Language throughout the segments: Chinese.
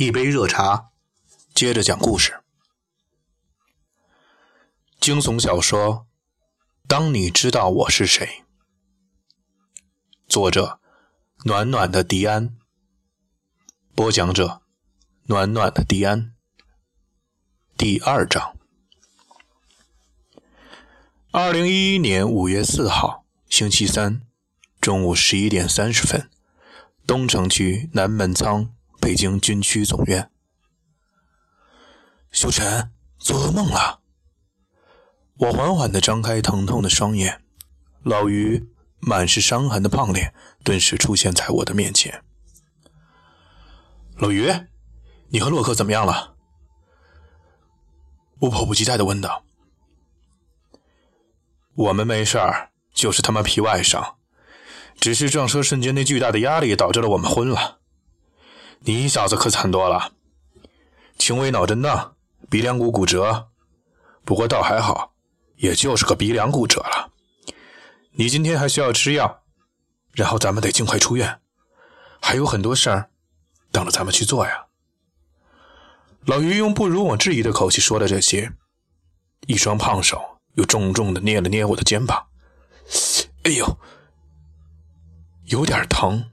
一杯热茶，接着讲故事。惊悚小说《当你知道我是谁》，作者：暖暖的迪安，播讲者：暖暖的迪安。第二章。二零一一年五月四号，星期三，中午十一点三十分，东城区南门仓。北京军区总院，修晨做噩梦了。我缓缓地张开疼痛的双眼，老于满是伤痕的胖脸顿时出现在我的面前。老于，你和洛克怎么样了？我迫不及待地问道。我们没事儿，就是他妈皮外伤，只是撞车瞬间那巨大的压力导致了我们昏了。你小子可惨多了，轻微脑震荡，鼻梁骨骨折，不过倒还好，也就是个鼻梁骨折了。你今天还需要吃药，然后咱们得尽快出院，还有很多事儿等着咱们去做呀。老于用不容我质疑的口气说了这些，一双胖手又重重的捏了捏我的肩膀。哎呦，有点疼，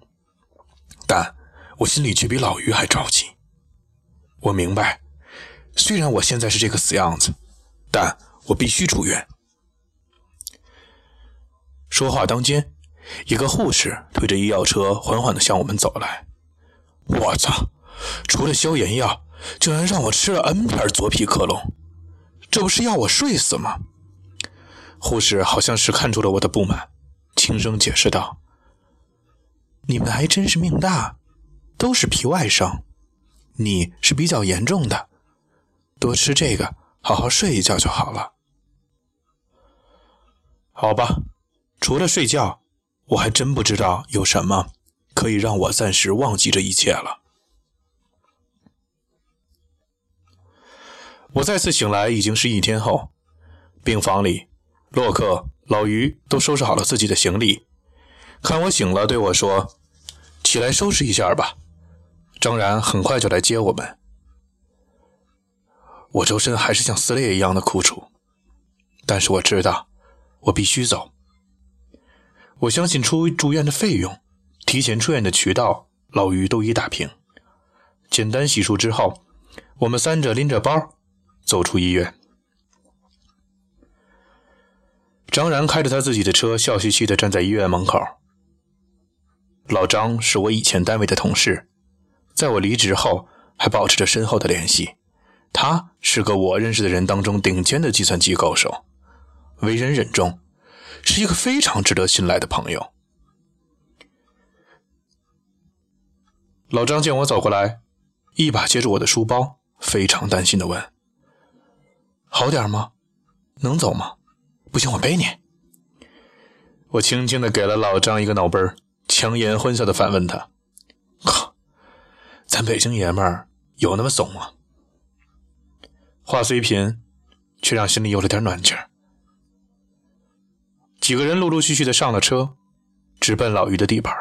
但。我心里却比老于还着急。我明白，虽然我现在是这个死样子，但我必须出院。说话当间，一个护士推着医药车缓缓地向我们走来。我操！除了消炎药，竟然让我吃了 N 片左匹克隆，这不是要我睡死吗？护士好像是看出了我的不满，轻声解释道：“你们还真是命大。”都是皮外伤，你是比较严重的，多吃这个，好好睡一觉就好了。好吧，除了睡觉，我还真不知道有什么可以让我暂时忘记这一切了。我再次醒来已经是一天后，病房里，洛克、老于都收拾好了自己的行李，看我醒了，对我说：“起来收拾一下吧。”张然很快就来接我们，我周身还是像撕裂一样的苦楚，但是我知道我必须走。我相信出住院的费用、提前出院的渠道，老于都已打平。简单洗漱之后，我们三者拎着包走出医院。张然开着他自己的车，笑嘻嘻地站在医院门口。老张是我以前单位的同事。在我离职后，还保持着深厚的联系。他是个我认识的人当中顶尖的计算机高手，为人忍重，是一个非常值得信赖的朋友。老张见我走过来，一把接住我的书包，非常担心的问：“好点吗？能走吗？不行，我背你。”我轻轻的给了老张一个脑杯强颜欢笑的反问他：“！”咱北京爷们儿有那么怂吗？话虽贫，却让心里有了点暖气儿。几个人陆陆续续的上了车，直奔老于的地盘。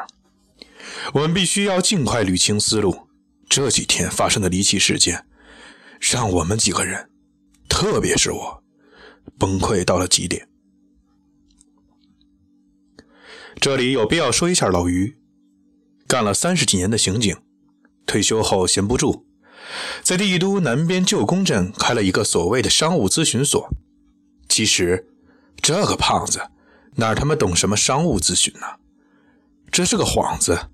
我们必须要尽快捋清思路。这几天发生的离奇事件，让我们几个人，特别是我，崩溃到了极点。这里有必要说一下老于，干了三十几年的刑警。退休后闲不住，在帝都南边旧宫镇开了一个所谓的商务咨询所。其实，这个胖子哪他妈懂什么商务咨询呢？这是个幌子，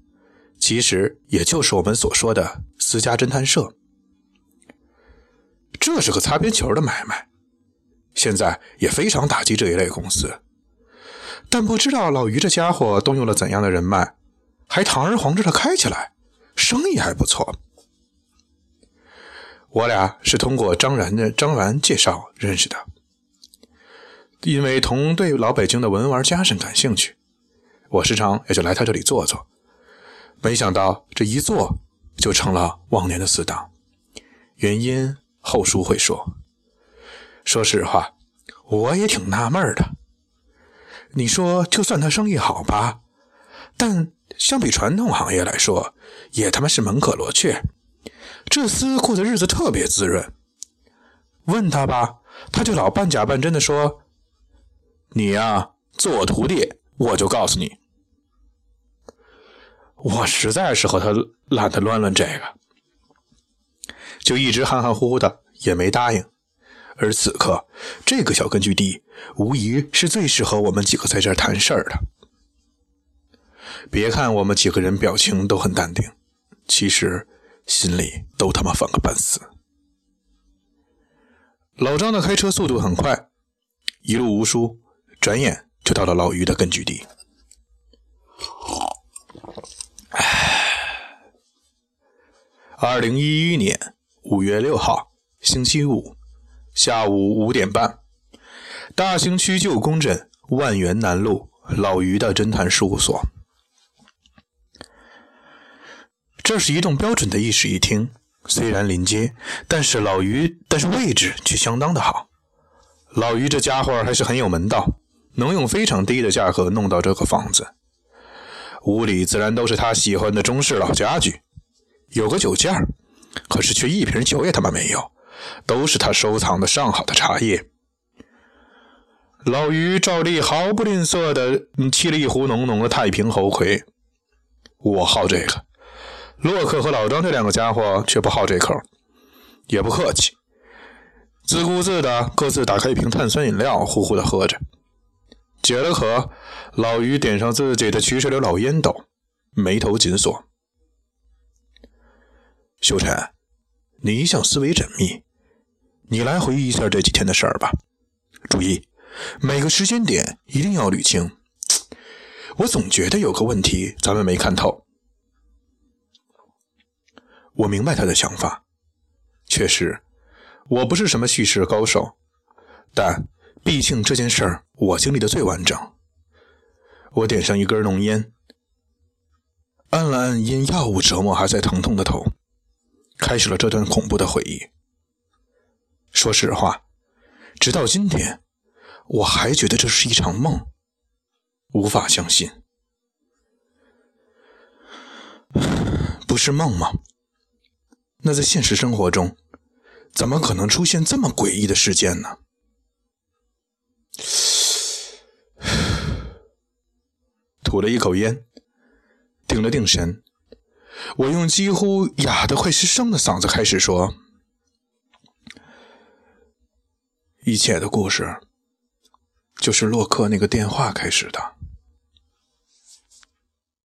其实也就是我们所说的私家侦探社。这是个擦边球的买卖，现在也非常打击这一类公司。但不知道老于这家伙动用了怎样的人脉，还堂而皇之的开起来。生意还不错，我俩是通过张然的张然介绍认识的。因为同对老北京的文玩家甚感兴趣，我时常也就来他这里坐坐。没想到这一坐就成了忘年的死党，原因后书会说。说实话，我也挺纳闷的。你说，就算他生意好吧，但……相比传统行业来说，也他妈是门可罗雀。这厮过的日子特别滋润。问他吧，他就老半假半真的说：“你呀，做我徒弟，我就告诉你。”我实在是和他懒得乱乱这个，就一直含含糊糊的，也没答应。而此刻，这个小根据地无疑是最适合我们几个在这谈事儿的。别看我们几个人表情都很淡定，其实心里都他妈烦个半死。老张的开车速度很快，一路无书，转眼就到了老于的根据地。二零一一年五月六号，星期五下午五点半，大兴区旧宫镇万源南路老于的侦探事务所。这是一栋标准的一室一厅，虽然临街，但是老于但是位置却相当的好。老于这家伙还是很有门道，能用非常低的价格弄到这个房子。屋里自然都是他喜欢的中式老家具，有个酒架，可是却一瓶酒也他妈没有，都是他收藏的上好的茶叶。老于照例毫不吝啬的沏了一壶浓浓的太平猴魁，我好这个。洛克和老张这两个家伙却不好这口，也不客气，自顾自的各自打开一瓶碳酸饮料，呼呼的喝着。解了渴，老于点上自己的曲水流老烟斗，眉头紧锁。修晨，你一向思维缜密，你来回忆一下这几天的事儿吧。注意，每个时间点一定要捋清。我总觉得有个问题咱们没看透。我明白他的想法，确实，我不是什么叙事高手，但毕竟这件事儿我经历的最完整。我点上一根浓烟，按了按因药物折磨还在疼痛的头，开始了这段恐怖的回忆。说实话，直到今天，我还觉得这是一场梦，无法相信，不是梦吗？那在现实生活中，怎么可能出现这么诡异的事件呢？吐了一口烟，定了定神，我用几乎哑得快失声的嗓子开始说：“一切的故事，就是洛克那个电话开始的。”